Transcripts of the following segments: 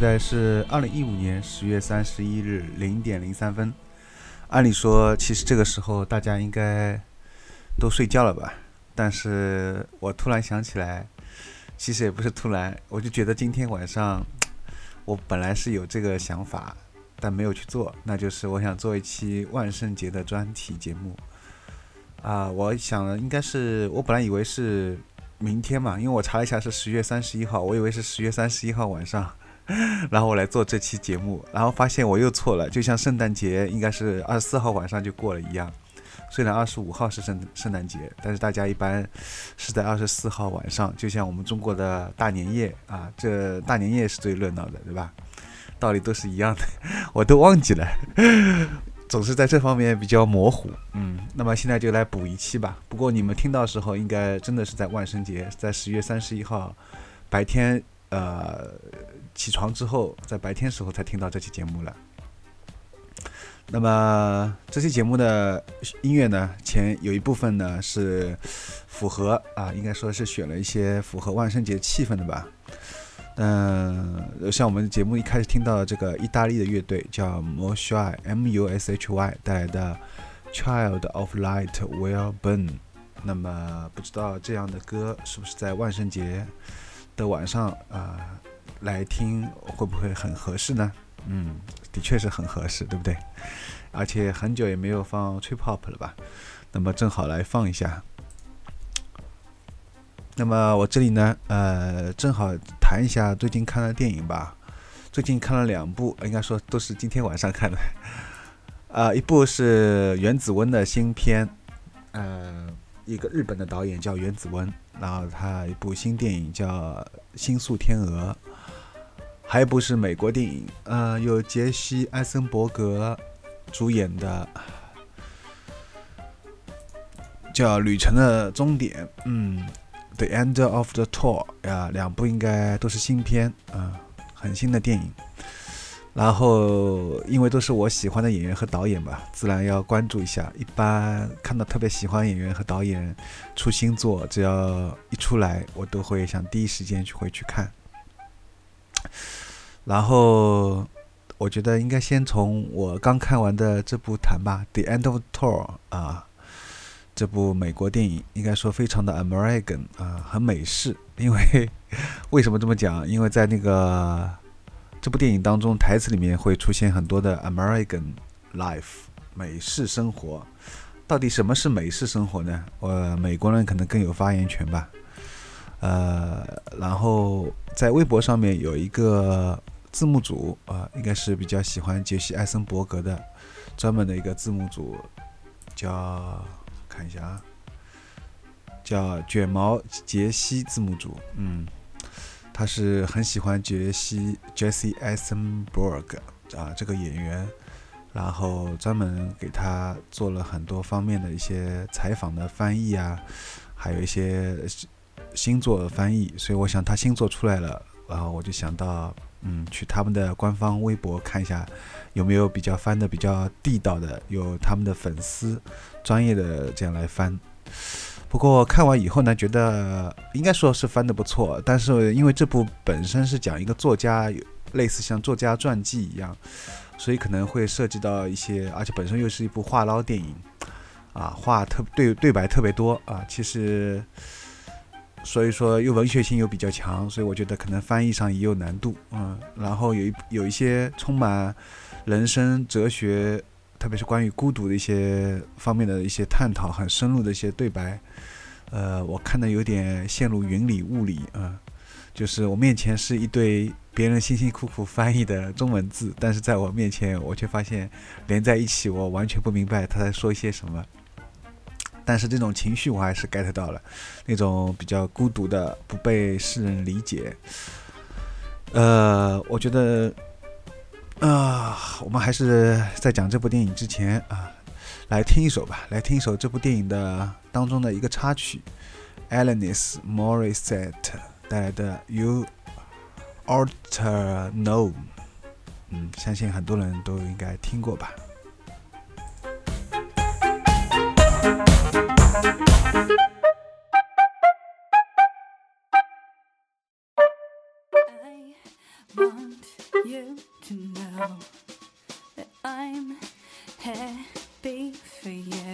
现在是二零一五年十月三十一日零点零三分。按理说，其实这个时候大家应该都睡觉了吧？但是我突然想起来，其实也不是突然，我就觉得今天晚上我本来是有这个想法，但没有去做，那就是我想做一期万圣节的专题节目。啊，我想应该是我本来以为是明天嘛，因为我查了一下是十月三十一号，我以为是十月三十一号晚上，然后我来做这期节目，然后发现我又错了，就像圣诞节应该是二十四号晚上就过了一样，虽然二十五号是圣圣诞节，但是大家一般是在二十四号晚上，就像我们中国的大年夜啊，这大年夜是最热闹的，对吧？道理都是一样的，我都忘记了。总是在这方面比较模糊，嗯，那么现在就来补一期吧。不过你们听到时候，应该真的是在万圣节，在十月三十一号白天，呃，起床之后，在白天时候才听到这期节目了。那么这期节目的音乐呢，前有一部分呢是符合啊，应该说是选了一些符合万圣节气氛的吧。嗯，像我们节目一开始听到的这个意大利的乐队叫 Mushy（M-U-S-H-Y） 带来的《Child of Light Will Burn》，那么不知道这样的歌是不是在万圣节的晚上啊来听会不会很合适呢？嗯，的确是很合适，对不对？而且很久也没有放 Trip Hop 了吧？那么正好来放一下。那么我这里呢，呃，正好谈一下最近看的电影吧。最近看了两部，应该说都是今天晚上看的。啊，一部是原子温的新片，呃，一个日本的导演叫原子温，然后他一部新电影叫《星宿天鹅》，还有一部是美国电影，呃，有杰西·艾森伯格主演的，叫《旅程的终点》，嗯。The End of the Tour 呀，两部应该都是新片，嗯，很新的电影。然后因为都是我喜欢的演员和导演吧，自然要关注一下。一般看到特别喜欢演员和导演出新作，只要一出来，我都会想第一时间去回去看。然后我觉得应该先从我刚看完的这部谈吧，《The End of Tour》啊。这部美国电影应该说非常的 American 啊，很美式。因为 为什么这么讲？因为在那个这部电影当中，台词里面会出现很多的 American life 美式生活。到底什么是美式生活呢？呃，美国人可能更有发言权吧。呃，然后在微博上面有一个字幕组啊，应该是比较喜欢杰西·艾森伯格的，专门的一个字幕组叫。看一下啊，叫卷毛杰西字幕组，嗯，他是很喜欢杰西 Jesse Eisenberg 啊这个演员，然后专门给他做了很多方面的一些采访的翻译啊，还有一些星座的翻译，所以我想他星座出来了，然后我就想到，嗯，去他们的官方微博看一下有没有比较翻的比较地道的，有他们的粉丝。专业的这样来翻，不过看完以后呢，觉得应该说是翻的不错。但是因为这部本身是讲一个作家，类似像作家传记一样，所以可能会涉及到一些，而且本身又是一部话唠电影，啊，话特对对白特别多啊。其实，所以说又文学性又比较强，所以我觉得可能翻译上也有难度，嗯。然后有一有一些充满人生哲学。特别是关于孤独的一些方面的一些探讨，很深入的一些对白，呃，我看的有点陷入云里雾里啊。就是我面前是一堆别人辛辛苦苦翻译的中文字，但是在我面前，我却发现连在一起，我完全不明白他在说些什么。但是这种情绪我还是 get 到了，那种比较孤独的、不被世人理解。呃，我觉得。啊，我们还是在讲这部电影之前啊，来听一首吧，来听一首这部电影的当中的一个插曲 alen is Morissette 带来的 You a l t e r Know，嗯，相信很多人都应该听过吧。I'm happy for you.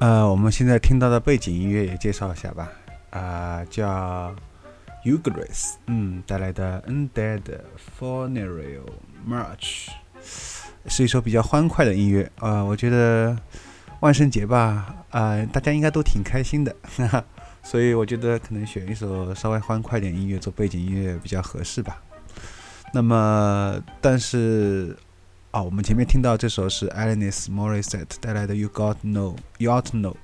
呃，我们现在听到的背景音乐也介绍一下吧。啊、叫 u g r i s 嗯，带来的 Undead Funeral March，是一首比较欢快的音乐。呃，我觉得万圣节吧，呃，大家应该都挺开心的，哈哈。所以我觉得可能选一首稍微欢快点音乐做背景音乐比较合适吧。那么，但是啊，我们前面听到这首是 Alanis Morissette 带来的 You Got No You Ought Know，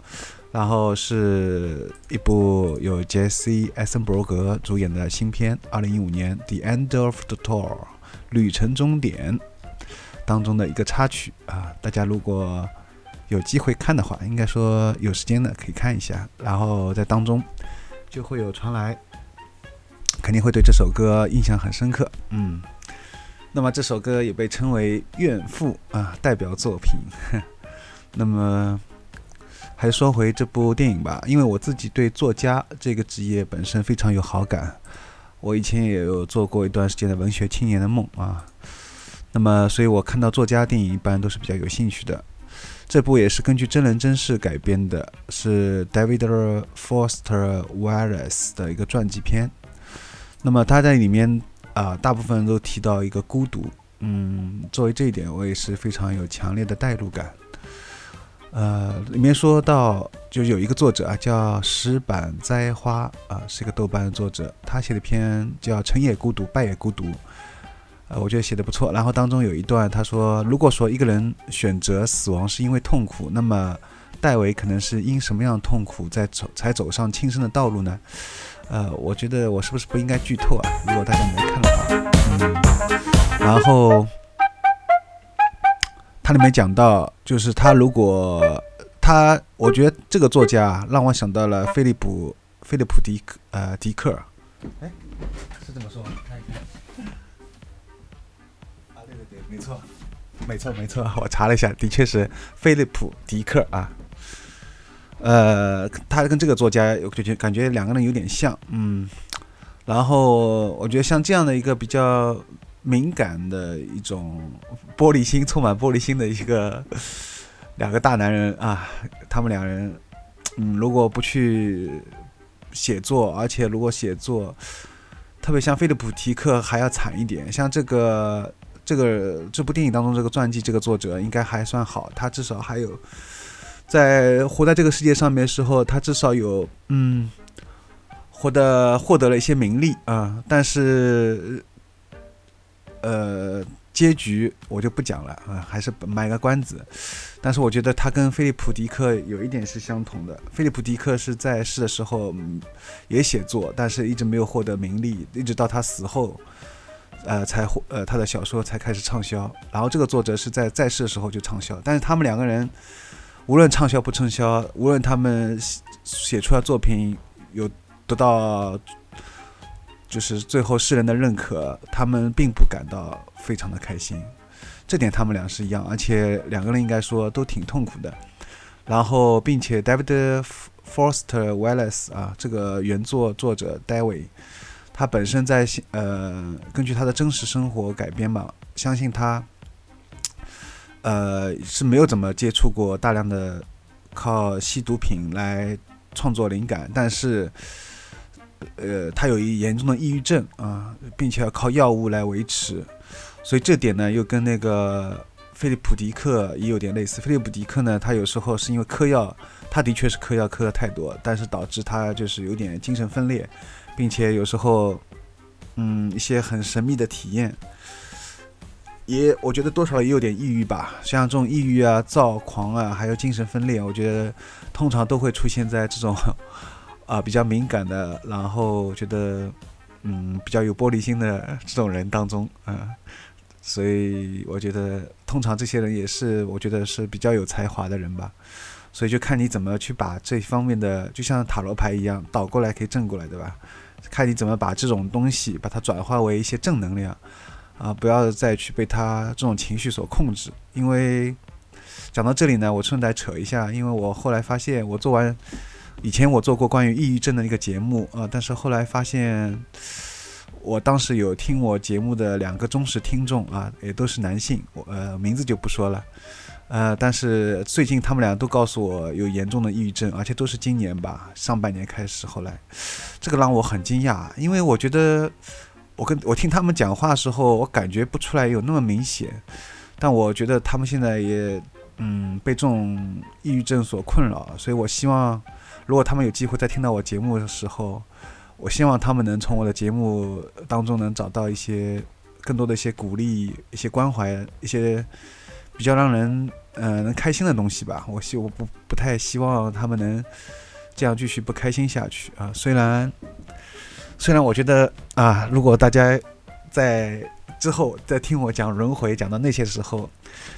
然后是一部由 Jesse Eisenberg 主演的新片，二零一五年 The End of the Tour 旅程终点当中的一个插曲啊，大家如果有机会看的话，应该说有时间的可以看一下，然后在当中就会有传来，肯定会对这首歌印象很深刻，嗯。那么这首歌也被称为《怨妇》啊代表作品。那么。还说回这部电影吧，因为我自己对作家这个职业本身非常有好感，我以前也有做过一段时间的文学青年的梦啊。那么，所以我看到作家电影一般都是比较有兴趣的。这部也是根据真人真事改编的，是 David Foster Wallace 的一个传记片。那么他在里面啊，大部分都提到一个孤独，嗯，作为这一点，我也是非常有强烈的代入感。呃，里面说到，就有一个作者啊，叫石板栽花啊，是一个豆瓣的作者，他写的篇叫《成也孤独，败也孤独》，呃，我觉得写的不错。然后当中有一段，他说，如果说一个人选择死亡是因为痛苦，那么戴维可能是因什么样的痛苦在走才走上轻生的道路呢？呃，我觉得我是不是不应该剧透啊？如果大家没看的话，嗯，然后。它里面讲到，就是他如果他，我觉得这个作家让我想到了菲利普菲利普迪克呃迪克，哎，是这么说吗？看一看。啊，对对对，没错，没错没错，我查了一下，的确是菲利普迪克啊。呃，他跟这个作家有就感觉两个人有点像，嗯。然后我觉得像这样的一个比较。敏感的一种玻璃心，充满玻璃心的一个两个大男人啊，他们两人，嗯，如果不去写作，而且如果写作，特别像菲利普提克还要惨一点。像这个这个这部电影当中这个传记，这个作者应该还算好，他至少还有在活在这个世界上面的时候，他至少有嗯，获得获得了一些名利啊，但是。呃，结局我就不讲了啊，还是卖个关子。但是我觉得他跟菲利普迪克有一点是相同的。菲利普迪克是在世的时候也写作，但是一直没有获得名利，一直到他死后，呃，才获呃他的小说才开始畅销。然后这个作者是在在世的时候就畅销，但是他们两个人无论畅销不畅销，无论他们写出来作品有得到。就是最后世人的认可，他们并不感到非常的开心，这点他们俩是一样，而且两个人应该说都挺痛苦的。然后，并且 David Foster Wallace 啊，这个原作作者 David，他本身在呃根据他的真实生活改编嘛，相信他呃是没有怎么接触过大量的靠吸毒品来创作灵感，但是。呃，他有一严重的抑郁症啊，并且要靠药物来维持，所以这点呢，又跟那个菲利普迪克也有点类似。菲利普迪克呢，他有时候是因为嗑药，他的确是嗑药嗑的太多，但是导致他就是有点精神分裂，并且有时候，嗯，一些很神秘的体验，也我觉得多少也有点抑郁吧。像这种抑郁啊、躁狂啊，还有精神分裂，我觉得通常都会出现在这种。啊，比较敏感的，然后觉得，嗯，比较有玻璃心的这种人当中，啊，所以我觉得，通常这些人也是，我觉得是比较有才华的人吧。所以就看你怎么去把这方面的，就像塔罗牌一样，倒过来可以正过来，对吧？看你怎么把这种东西把它转化为一些正能量，啊，不要再去被他这种情绪所控制。因为讲到这里呢，我顺带扯一下，因为我后来发现，我做完。以前我做过关于抑郁症的一个节目啊，但是后来发现，我当时有听我节目的两个忠实听众啊，也都是男性，我呃名字就不说了，呃，但是最近他们俩都告诉我有严重的抑郁症，而且都是今年吧，上半年开始。后来，这个让我很惊讶，因为我觉得我跟我听他们讲话的时候，我感觉不出来有那么明显，但我觉得他们现在也嗯被这种抑郁症所困扰，所以我希望。如果他们有机会在听到我节目的时候，我希望他们能从我的节目当中能找到一些更多的一些鼓励、一些关怀、一些比较让人呃能开心的东西吧。我希我不不太希望他们能这样继续不开心下去啊。虽然虽然我觉得啊，如果大家在之后再听我讲轮回讲到那些时候，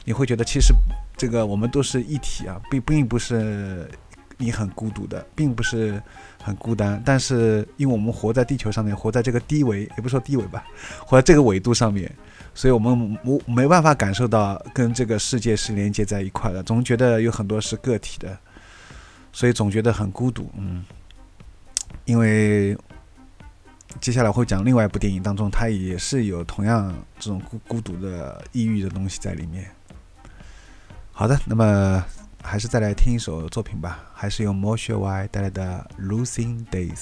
你会觉得其实这个我们都是一体啊，并并不是你很孤独的，并不是很孤单。但是因为我们活在地球上面，活在这个低维，也不说低维吧，活在这个纬度上面，所以我们没没办法感受到跟这个世界是连接在一块的，总觉得有很多是个体的，所以总觉得很孤独。嗯，因为。接下来会讲另外一部电影当中，它也是有同样这种孤孤独的抑郁的东西在里面。好的，那么还是再来听一首作品吧，还是由 Moshe Y 带来的《Losing Days》。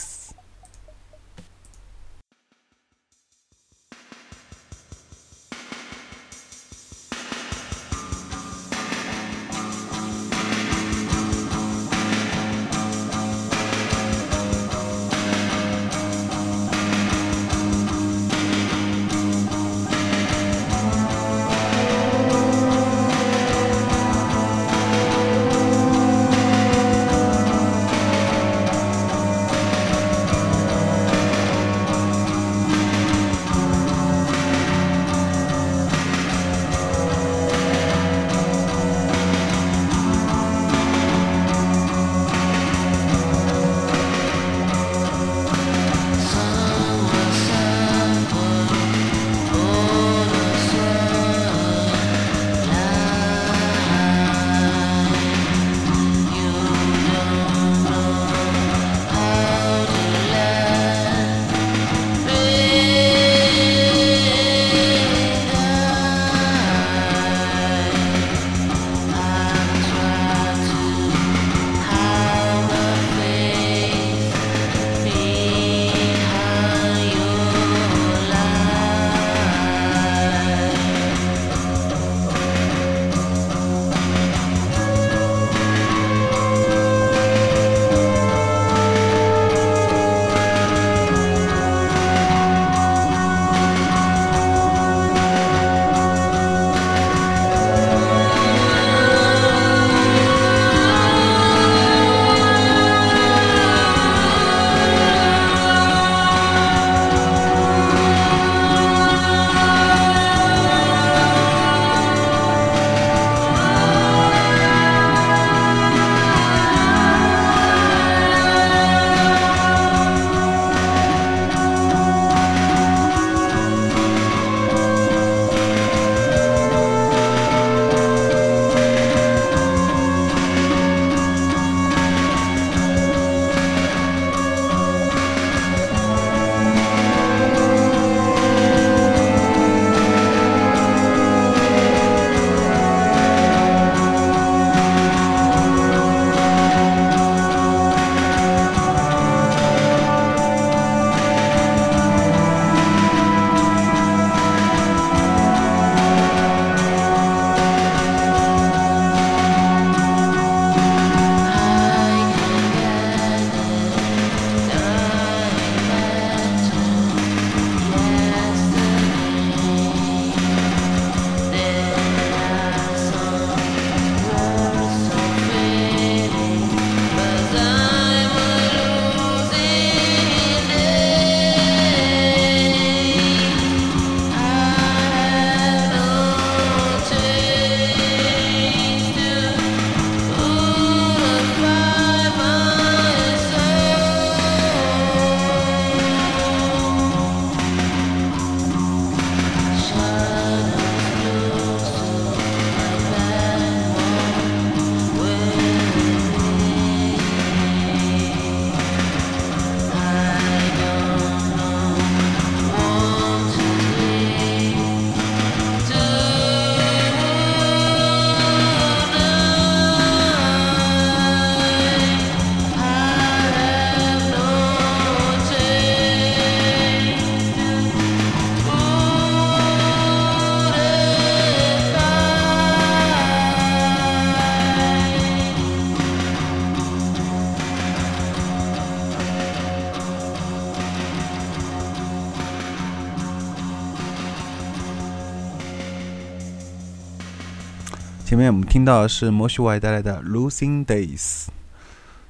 前面我们听到的是摩西外带来的《Losing Days》。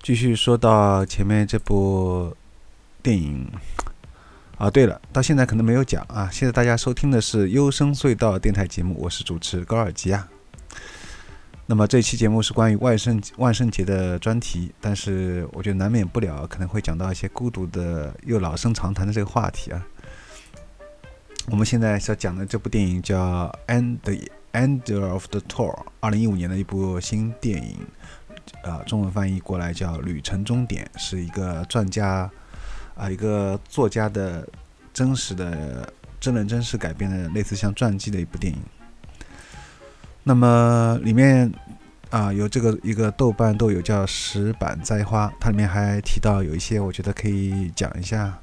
继续说到前面这部电影啊，对了，到现在可能没有讲啊。现在大家收听的是幽声隧道电台节目，我是主持高尔基啊。那么这期节目是关于万圣万圣节的专题，但是我觉得难免不了可能会讲到一些孤独的又老生常谈的这个话题啊。我们现在要讲的这部电影叫《End End of the Tour》，二零一五年的一部新电影。呃，中文翻译过来叫《旅程终点》，是一个专家啊，一个作家的真实的真人真事改编的，类似像传记的一部电影。那么里面啊，有这个一个豆瓣都有叫石板栽花，它里面还提到有一些，我觉得可以讲一下。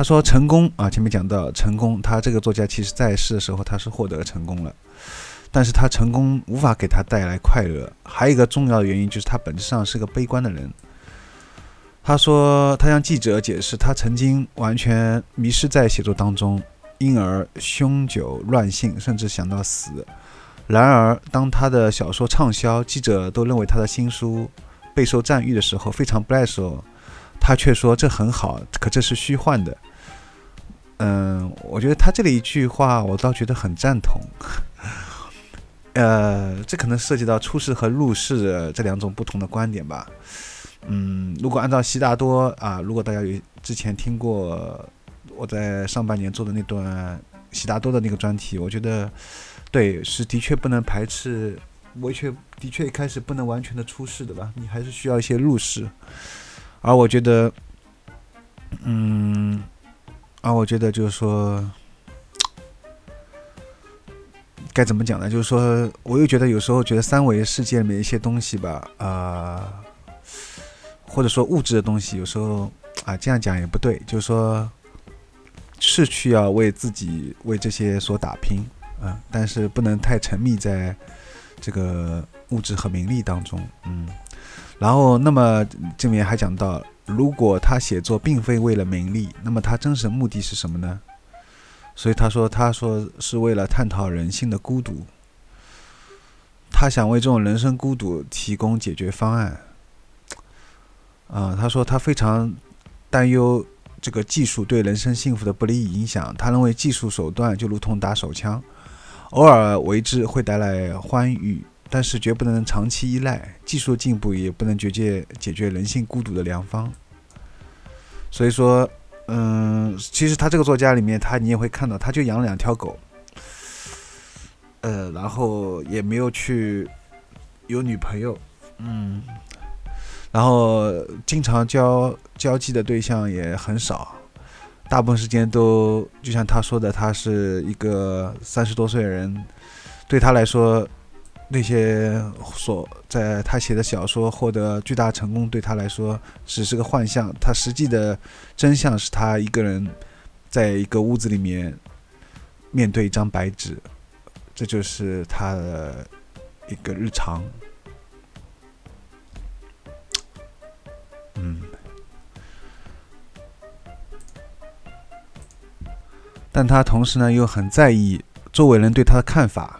他说成功啊，前面讲到成功，他这个作家其实在世的时候他是获得成功了。但是他成功无法给他带来快乐，还有一个重要的原因就是他本质上是个悲观的人。他说，他向记者解释，他曾经完全迷失在写作当中，因而酗酒乱性，甚至想到死。然而，当他的小说畅销，记者都认为他的新书备受赞誉的时候，非常不赖的时候，他却说这很好，可这是虚幻的。嗯，我觉得他这里一句话，我倒觉得很赞同。呃，这可能涉及到出世和入世这两种不同的观点吧。嗯，如果按照悉达多啊，如果大家有之前听过我在上半年做的那段悉达多的那个专题，我觉得对，是的确不能排斥，我却的确一开始不能完全的出世的吧，你还是需要一些入世。而我觉得，嗯，啊我觉得就是说。该怎么讲呢？就是说，我又觉得有时候觉得三维世界里面一些东西吧，啊，或者说物质的东西，有时候啊，这样讲也不对。就是说，是需要为自己为这些所打拼，嗯，但是不能太沉迷在这个物质和名利当中，嗯。然后，那么这里面还讲到，如果他写作并非为了名利，那么他真实目的是什么呢？所以他说：“他说是为了探讨人性的孤独，他想为这种人生孤独提供解决方案。啊，他说他非常担忧这个技术对人生幸福的不利影响。他认为技术手段就如同打手枪，偶尔为之会带来欢愉，但是绝不能长期依赖。技术进步也不能绝解解决人性孤独的良方。所以说。”嗯，其实他这个作家里面，他你也会看到，他就养了两条狗，呃，然后也没有去有女朋友，嗯，然后经常交交际的对象也很少，大部分时间都就像他说的，他是一个三十多岁的人，对他来说。那些所在他写的小说获得巨大成功，对他来说只是个幻象。他实际的真相是他一个人在一个屋子里面面对一张白纸，这就是他的一个日常。嗯，但他同时呢又很在意周围人对他的看法。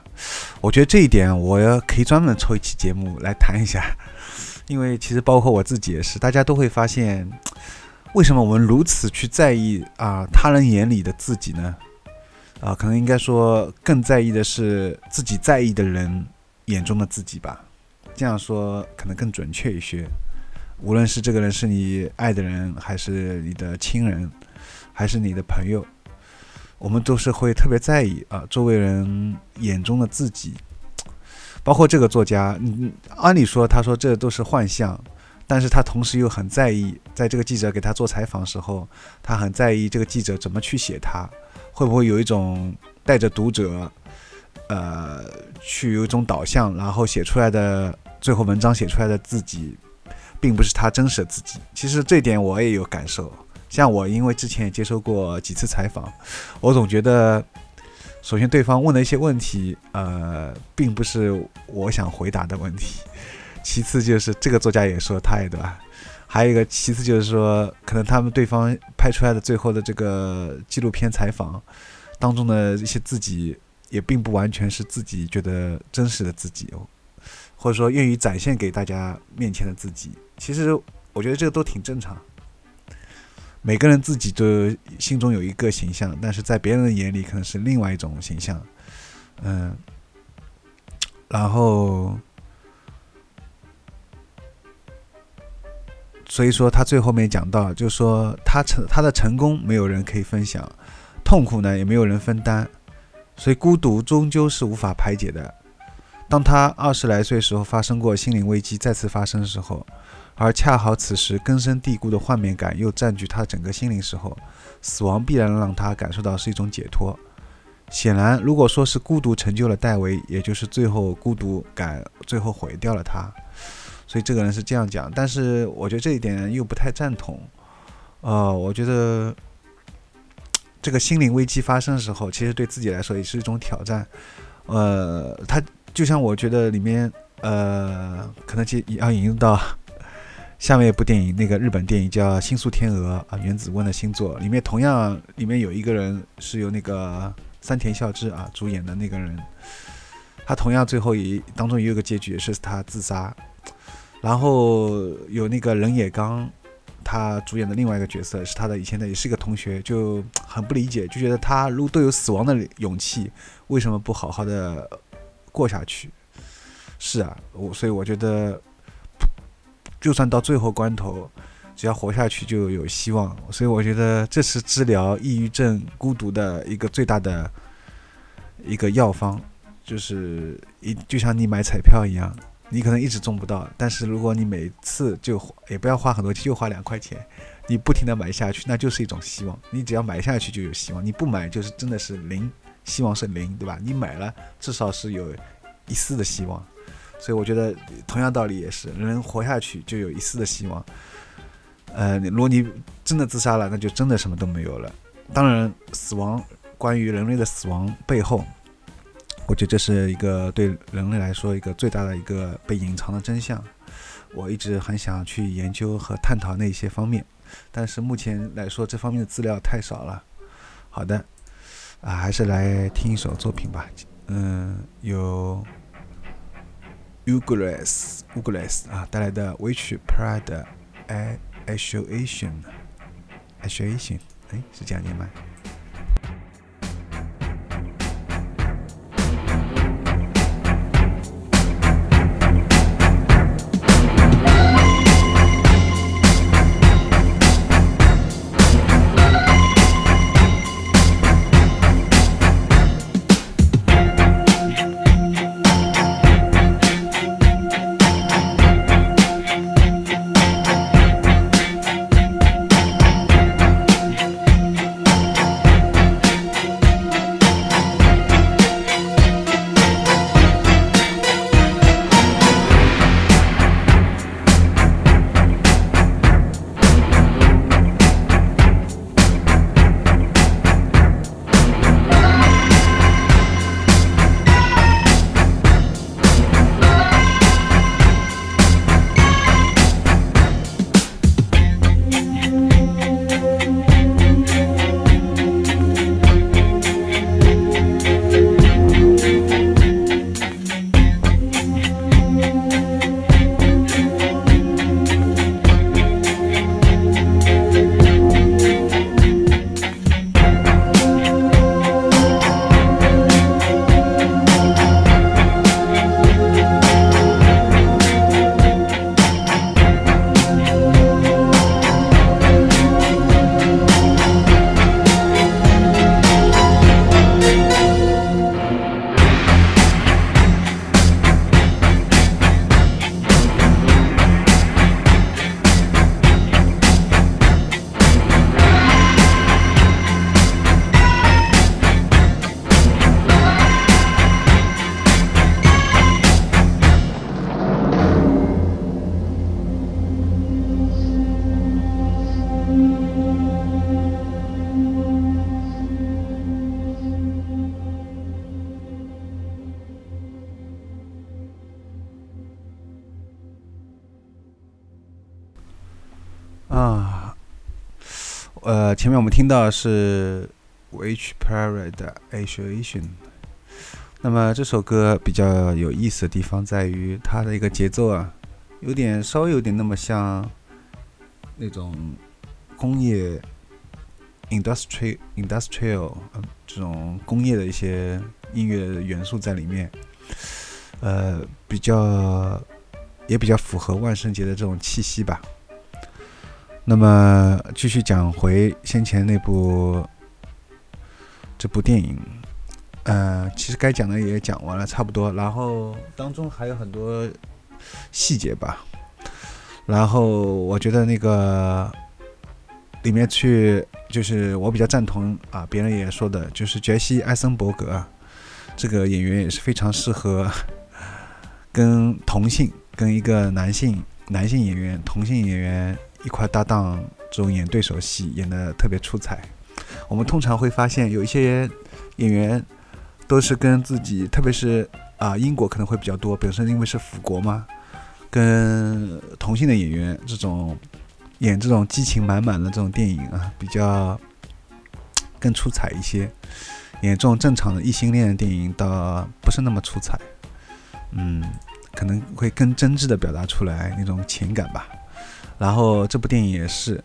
我觉得这一点，我要可以专门抽一期节目来谈一下，因为其实包括我自己也是，大家都会发现，为什么我们如此去在意啊他人眼里的自己呢？啊，可能应该说更在意的是自己在意的人眼中的自己吧。这样说可能更准确一些。无论是这个人是你爱的人，还是你的亲人，还是你的朋友。我们都是会特别在意啊，周围人眼中的自己，包括这个作家，嗯，按理说他说这都是幻象，但是他同时又很在意，在这个记者给他做采访时候，他很在意这个记者怎么去写他，会不会有一种带着读者，呃，去有一种导向，然后写出来的最后文章写出来的自己，并不是他真实的自己。其实这点我也有感受。像我，因为之前也接受过几次采访，我总觉得，首先对方问的一些问题，呃，并不是我想回答的问题；其次就是这个作家也说他也对吧？还有一个，其次就是说，可能他们对方拍出来的最后的这个纪录片采访当中的一些自己，也并不完全是自己觉得真实的自己，或者说愿意展现给大家面前的自己。其实我觉得这个都挺正常。每个人自己都心中有一个形象，但是在别人的眼里可能是另外一种形象。嗯，然后，所以说他最后面讲到，就说他成他的成功没有人可以分享，痛苦呢也没有人分担，所以孤独终究是无法排解的。当他二十来岁时候发生过心灵危机再次发生的时候。而恰好此时根深蒂固的幻灭感又占据他整个心灵时候，死亡必然让他感受到是一种解脱。显然，如果说是孤独成就了戴维，也就是最后孤独感最后毁掉了他。所以这个人是这样讲，但是我觉得这一点又不太赞同。呃，我觉得这个心灵危机发生的时候，其实对自己来说也是一种挑战。呃，他就像我觉得里面，呃，可能就要引用到。下面一部电影，那个日本电影叫《星宿天鹅》啊，原子温的星座里面同样里面有一个人是由那个三田孝之啊主演的那个人，他同样最后也当中也有个结局是他自杀，然后有那个人野刚他主演的另外一个角色是他的以前的也是一个同学，就很不理解，就觉得他如果都有死亡的勇气，为什么不好好的过下去？是啊，我所以我觉得。就算到最后关头，只要活下去就有希望。所以我觉得这是治疗抑郁症、孤独的一个最大的一个药方，就是一就像你买彩票一样，你可能一直中不到，但是如果你每次就也不要花很多钱，就花两块钱，你不停的买下去，那就是一种希望。你只要买下去就有希望，你不买就是真的是零，希望是零，对吧？你买了至少是有一丝的希望。所以我觉得同样道理也是，人活下去就有一丝的希望。呃，如果你真的自杀了，那就真的什么都没有了。当然，死亡关于人类的死亡背后，我觉得这是一个对人类来说一个最大的一个被隐藏的真相。我一直很想去研究和探讨那些方面，但是目前来说这方面的资料太少了。好的，啊，还是来听一首作品吧。嗯，有。Ugles Ugles 啊带来的 Which Pride Association Association 哎是这样念吗？前面我们听到是 Which Parade Association，那么这首歌比较有意思的地方在于它的一个节奏啊，有点稍微有点那么像那种工业 industry industrial 嗯这种工业的一些音乐元素在里面，呃，比较也比较符合万圣节的这种气息吧。那么继续讲回先前那部这部电影，呃，其实该讲的也讲完了，差不多。然后当中还有很多细节吧。然后我觉得那个里面去，就是我比较赞同啊，别人也说的，就是杰西·艾森伯格这个演员也是非常适合跟同性、跟一个男性男性演员、同性演员一块搭档这种演对手戏，演得特别出彩。我们通常会发现有一些演员都是跟自己，特别是啊、英国可能会比较多，本身因为是腐国嘛，跟同性的演员这种演这种激情满满的这种电影啊，比较更出彩一些。演这种正常的异性恋的电影倒不是那么出彩，嗯，可能会更真挚的表达出来那种情感吧。然后这部电影也是，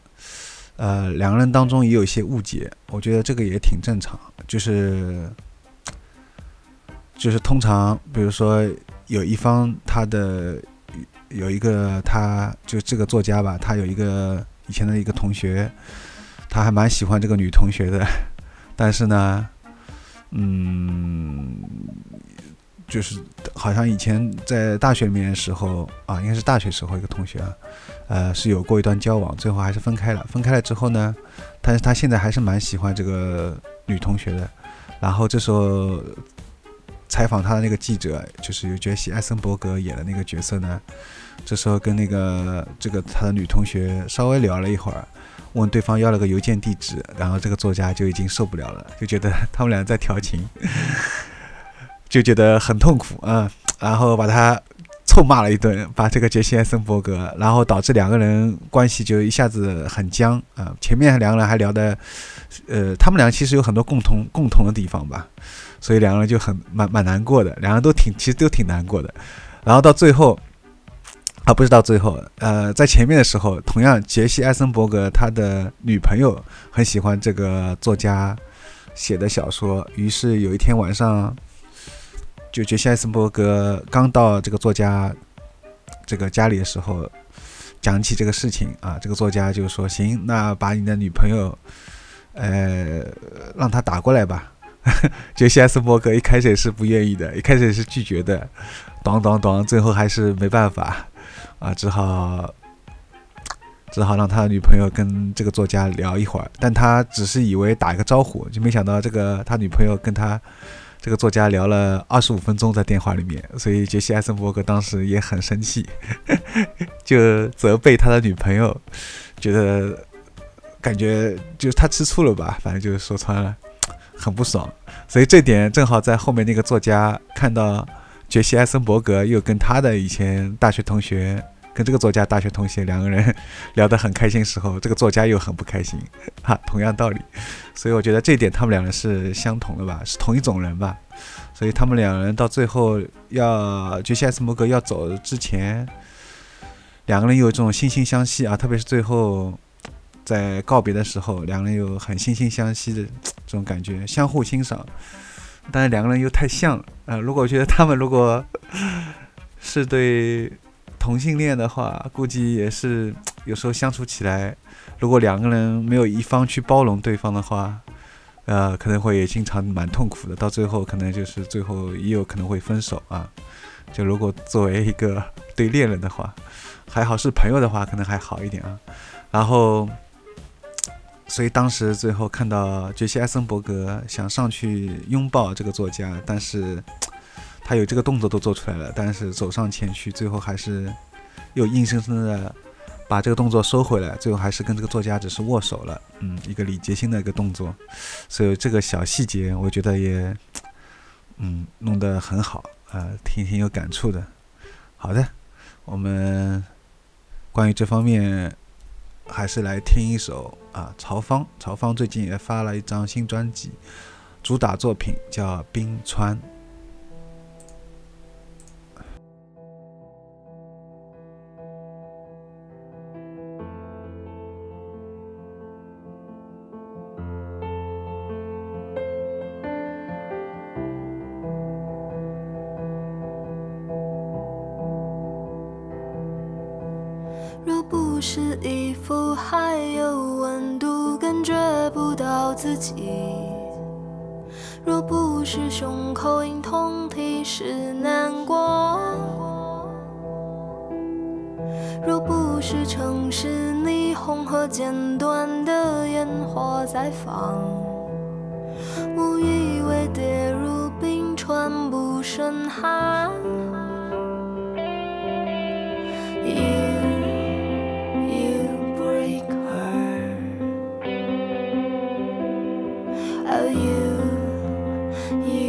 呃，两个人当中也有一些误解，我觉得这个也挺正常，就是就是通常比如说有一方他的有一个他就这个作家吧，他有一个以前的一个同学，他还蛮喜欢这个女同学的，但是呢，嗯，就是好像以前在大学里面的时候啊，应该是大学时候一个同学啊，呃，是有过一段交往，最后还是分开了。分开了之后呢，但是他现在还是蛮喜欢这个女同学的。然后这时候采访他的那个记者，就是由杰西·艾森伯格演的那个角色呢，这时候跟那个这个他的女同学稍微聊了一会儿，问对方要了个邮件地址，然后这个作家就已经受不了了，就觉得他们俩在调情，就觉得很痛苦啊、然后把他臭骂了一顿，把这个杰西·艾森伯格，然后导致两个人关系就一下子很僵啊、前面两个人还聊的，呃，他们俩其实有很多共同共同的地方吧，所以两个人就很蛮蛮难过的，两个人都挺其实都挺难过的。然后到最后，啊，不是到最后，呃，在前面的时候，同样杰西·艾森伯格他的女朋友很喜欢这个作家写的小说，于是有一天晚上，就杰西·艾森伯格刚到这个作家这个家里的时候，讲起这个事情啊，这个作家就说：“行，那把你的女朋友，呃，让她打过来吧。”杰西·艾森伯格一开始也是不愿意的，一开始也是拒绝的，咚咚咚，最后还是没办法啊，只好只好让他的女朋友跟这个作家聊一会儿，但他只是以为打一个招呼，就没想到这个他女朋友跟他这个作家聊了二十五分钟在电话里面，所以杰西·艾森伯格当时也很生气，就责备他的女朋友，觉得感觉就是他吃醋了吧，反正就是说穿了，很不爽。所以这点正好在后面那个作家看到杰西·艾森伯格又跟他的以前大学同学，跟这个作家大学同学两个人 聊得很开心时候，这个作家又很不开心，哈，同样道理。所以我觉得这一点他们两人是相同的吧，是同一种人吧。所以他们两人到最后要杰西·艾森伯格要走之前，两个人有这种惺惺相惜啊，特别是最后在告别的时候，两个人有很惺惺相惜的这种感觉，相互欣赏。但是两个人又太像了，呃，如果我觉得他们如果 是对同性恋的话，估计也是 有时候相处起来，如果两个人没有一方去包容对方的话，呃，可能会也经常蛮痛苦的，到最后可能就是最后也有可能会分手啊。就如果作为一个对恋人的话，还好是朋友的话，可能还好一点啊。然后，所以当时最后看到杰西·艾森伯格想上去拥抱这个作家，但是他有这个动作都做出来了，但是走上前去，最后还是又硬生生的把这个动作收回来，最后还是跟这个作家只是握手了，嗯，一个礼节性的一个动作，所以这个小细节我觉得也，嗯，弄得很好，呃，挺挺有感触的。好的，我们关于这方面还是来听一首啊，曹芳，曹芳最近也发了一张新专辑，主打作品叫《冰川》。自己；若不是胸口隐痛提示难过；若不是城市霓虹和剪断的烟火在放，我以为跌入冰川不胜寒。You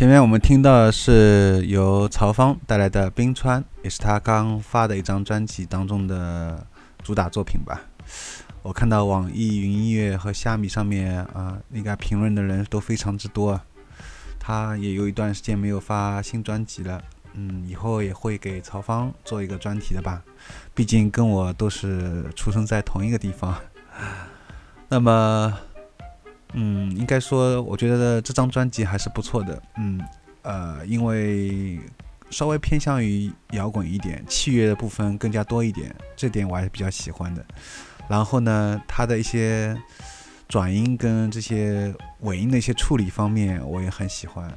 前面我们听到的是由曹芳带来的《冰川》，也是他刚发的一张专辑当中的主打作品吧。我看到网易云音乐和虾米上面啊、应该评论的人都非常之多啊。他也有一段时间没有发新专辑了。嗯，以后也会给曹芳做一个专题的吧，毕竟跟我都是出生在同一个地方。那么，嗯，应该说，我觉得这张专辑还是不错的。嗯，呃，因为稍微偏向于摇滚一点，器乐的部分更加多一点，这点我还是比较喜欢的。然后呢，它的一些转音跟这些尾音的一些处理方面，我也很喜欢。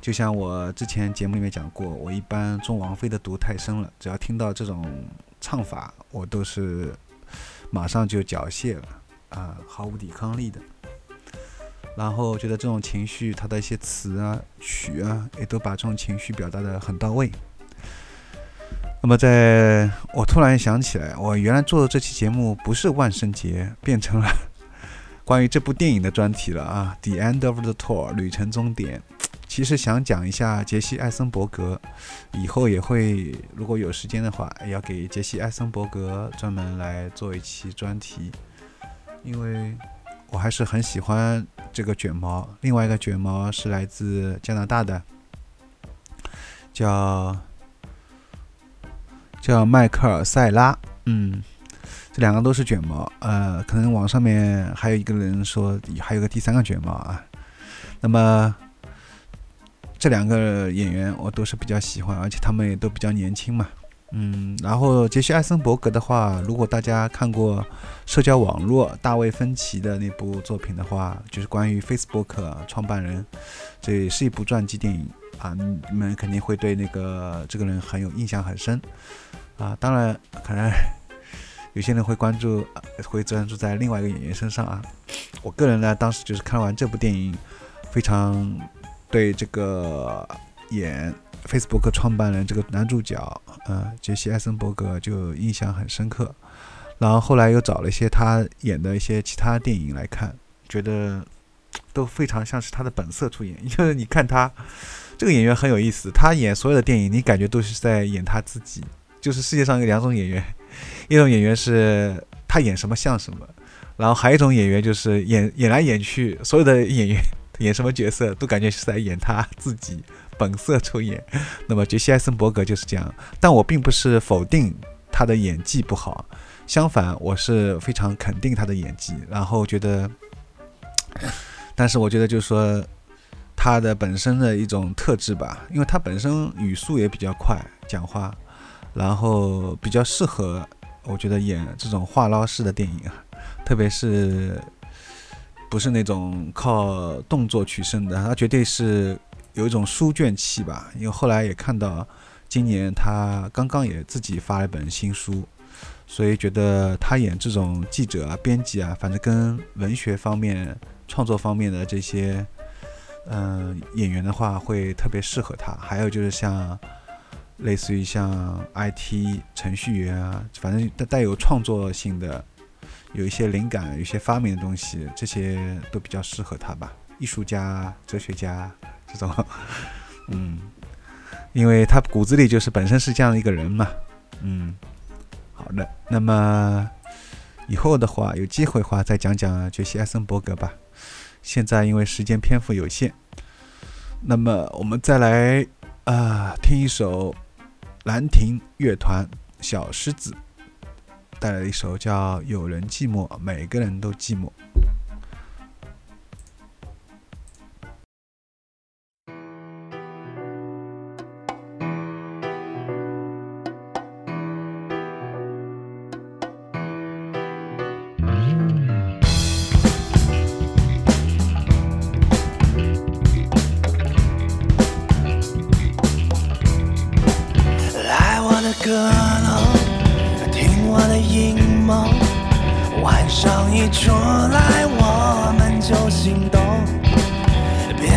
就像我之前节目里面讲过，我一般中王菲的读太深了，只要听到这种唱法，我都是马上就缴械了啊，毫无抵抗力的。然后觉得这种情绪，它的一些词啊、曲啊，也都把这种情绪表达的很到位。那么，在我突然想起来，我原来做的这期节目不是万圣节，变成了 关于这部电影的专题了啊，《The End of the Tour》旅程终点。其实想讲一下杰西·艾森伯格，以后也会如果有时间的话，要给杰西·艾森伯格专门来做一期专题，因为我还是很喜欢这个卷毛。另外一个卷毛是来自加拿大的，叫叫迈克尔·塞拉，嗯，这两个都是卷毛。呃，可能网上面还有一个人说还有个第三个卷毛啊，那么。这两个演员我都是比较喜欢，而且他们也都比较年轻嘛。嗯，然后杰西·艾森伯格的话，如果大家看过社交网络大卫·芬奇的那部作品的话，就是关于 Facebook 创办人，这也是一部传记电影啊。你们肯定会对那个这个人很有印象很深啊。当然，可能有些人会关注，会专注在另外一个演员身上啊。我个人呢，当时就是看完这部电影，非常。对这个演 Facebook 创办人这个男主角，呃，杰西·艾森伯格就印象很深刻。然后后来又找了一些他演的一些其他电影来看，觉得都非常像是他的本色出演。就是你看他这个演员很有意思，他演所有的电影，你感觉都是在演他自己。就是世界上有两种演员，一种演员是他演什么像什么，然后还有一种演员就是演演来演去，所有的演员。演什么角色都感觉是在演他自己本色出演。那么杰西·艾森伯格就是这样，但我并不是否定他的演技不好，相反，我是非常肯定他的演技。然后觉得，但是我觉得就是说他的本身的一种特质吧，因为他本身语速也比较快，讲话，然后比较适合我觉得演这种话唠式的电影啊，特别是。不是那种靠动作取胜的，他绝对是有一种书卷气吧。因为后来也看到，今年他刚刚也自己发了一本新书，所以觉得他演这种记者啊、编辑啊，反正跟文学方面、创作方面的这些，嗯，演员的话会特别适合他。还有就是像类似于像 IT 程序员啊，反正带带有创作性的。有一些灵感，有一些发明的东西，这些都比较适合他吧。艺术家、哲学家这种，嗯，因为他骨子里就是本身是这样一个人嘛。嗯，好的，那么以后的话，有机会的话再讲讲杰西·艾森伯格吧。现在因为时间篇幅有限，那么我们再来啊听一首兰亭乐团《小狮子》。带来一首叫《有人寂寞》，每个人都寂寞。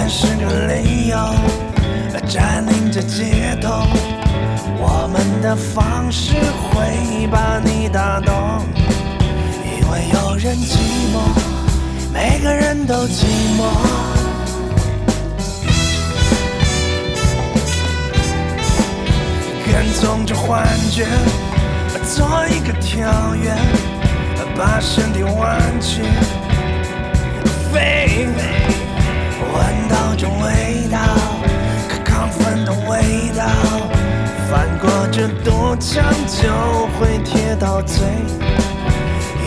是个理由，占领着街头。我们的方式会把你打动，因为有人寂寞，每个人都寂寞。跟踪着幻觉。做一个跳跃，把身体弯曲，飞，闻到中味道可亢奋的味道翻过这堵墙就会贴到嘴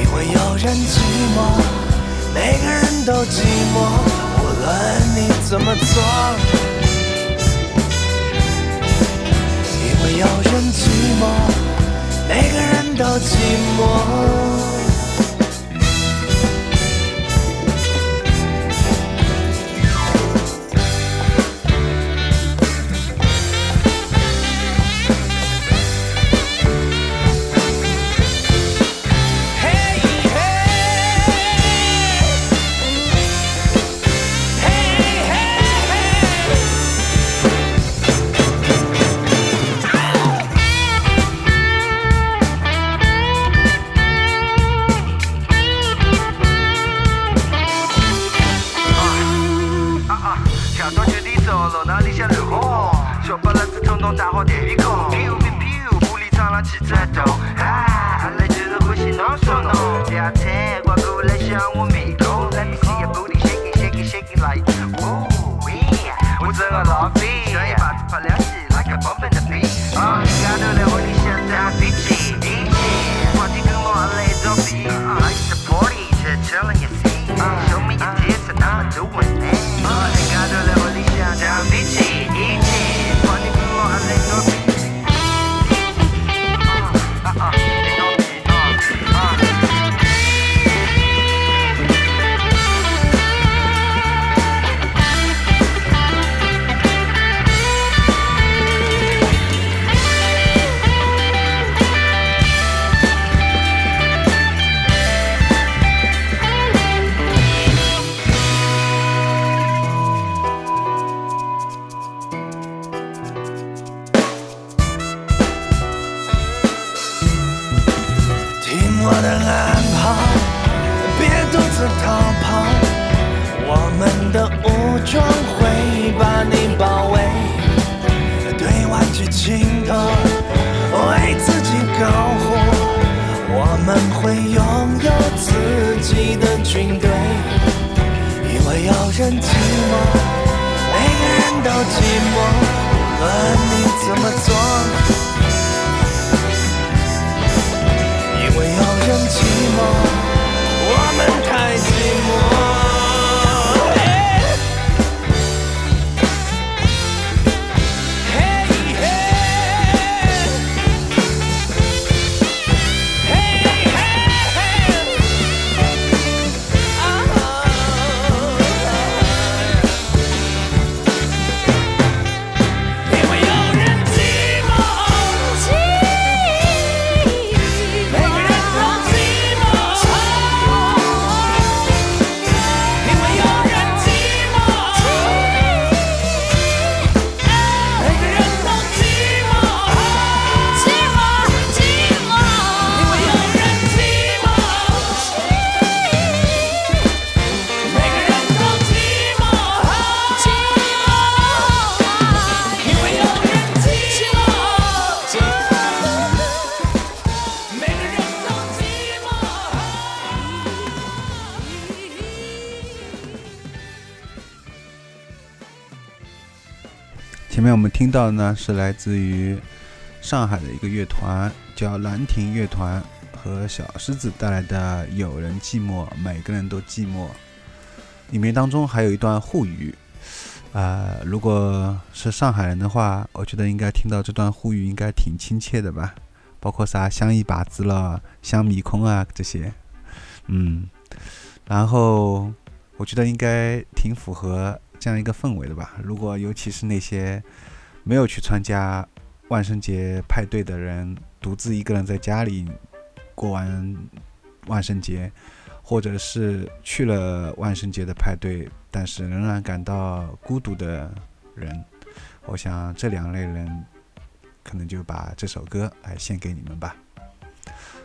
因为有人寂寞每个人都寂寞无论你怎么做因为有人寂寞每个人都寂寞。我正好我们听到的呢是来自于上海的一个乐团，叫兰亭乐团和小狮子带来的《有人寂寞，每个人都寂寞》。里面当中还有一段沪语，啊、如果是上海人的话，我觉得应该听到这段沪语应该挺亲切的吧，包括啥香一把子了、香米空啊这些，嗯，然后我觉得应该挺符合这样一个氛围的吧。如果尤其是那些没有去参加万圣节派对的人，独自一个人在家里过完万圣节，或者是去了万圣节的派对，但是仍然感到孤独的人，我想这两类人可能就把这首歌来献给你们吧。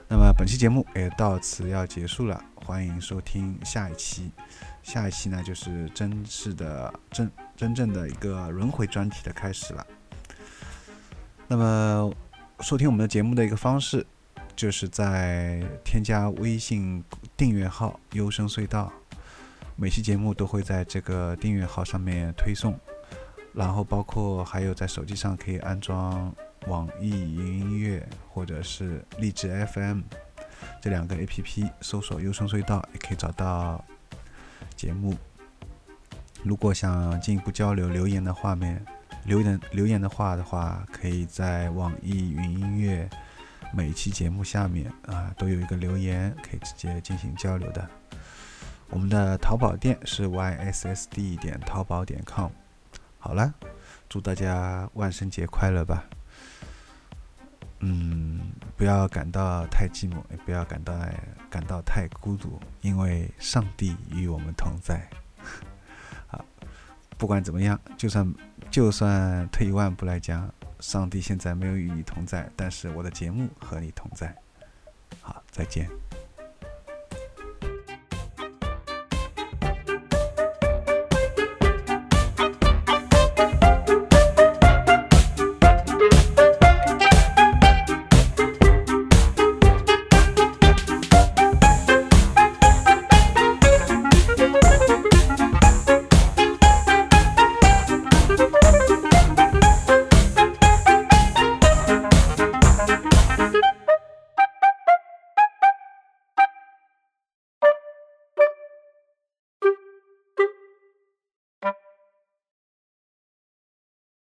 那么本期节目也到此要结束了，欢迎收听下一期。下一期呢，就是正式的真真正的一个轮回专题的开始了。那么收听我们的节目的一个方式，就是在添加微信订阅号“优声隧道”，每期节目都会在这个订阅号上面推送，然后包括还有在手机上可以安装网易云音乐或者是荔枝 FM 这两个 APP 搜索“优声隧道”，也可以找到节目。如果想进一步交流留言的画面，留言留言的话的话，可以在网易云音乐每期节目下面啊都有一个留言，可以直接进行交流的。我们的淘宝店是 yssd 点淘宝点 com。好了，祝大家万圣节快乐吧！嗯，不要感到太寂寞，也不要感到感到太孤独，因为上帝与我们同在。不管怎么样，就算就算退一万步来讲，上帝现在没有与你同在，但是我的节目和你同在。好，再见。